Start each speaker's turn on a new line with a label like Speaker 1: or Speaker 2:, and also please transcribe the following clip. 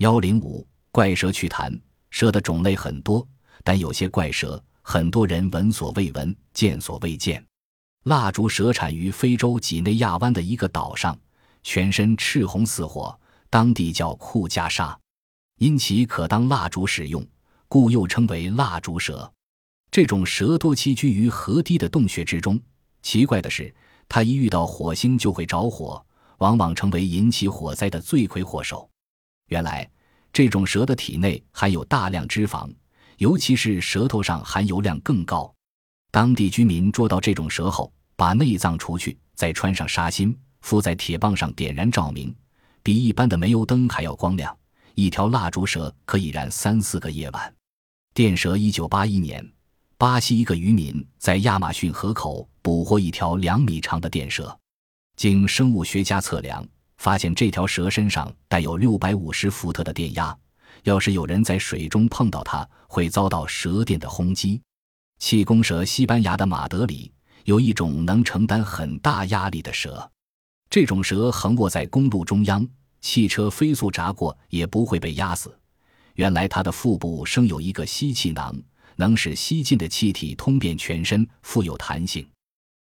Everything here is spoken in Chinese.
Speaker 1: 幺零五怪蛇趣谈：蛇的种类很多，但有些怪蛇很多人闻所未闻、见所未见。蜡烛蛇产于非洲几内亚湾的一个岛上，全身赤红似火，当地叫库加沙，因其可当蜡烛使用，故又称为蜡烛蛇。这种蛇多栖居于河堤的洞穴之中。奇怪的是，它一遇到火星就会着火，往往成为引起火灾的罪魁祸首。原来，这种蛇的体内含有大量脂肪，尤其是舌头上含油量更高。当地居民捉到这种蛇后，把内脏除去，再穿上纱芯，敷在铁棒上点燃照明，比一般的煤油灯还要光亮。一条蜡烛蛇可以燃三四个夜晚。电蛇，一九八一年。巴西一个渔民在亚马逊河口捕获一条两米长的电蛇，经生物学家测量，发现这条蛇身上带有六百五十伏特的电压，要是有人在水中碰到它，会遭到蛇电的轰击。气功蛇，西班牙的马德里有一种能承担很大压力的蛇，这种蛇横卧在公路中央，汽车飞速炸过也不会被压死。原来它的腹部生有一个吸气囊。能使吸进的气体通遍全身，富有弹性。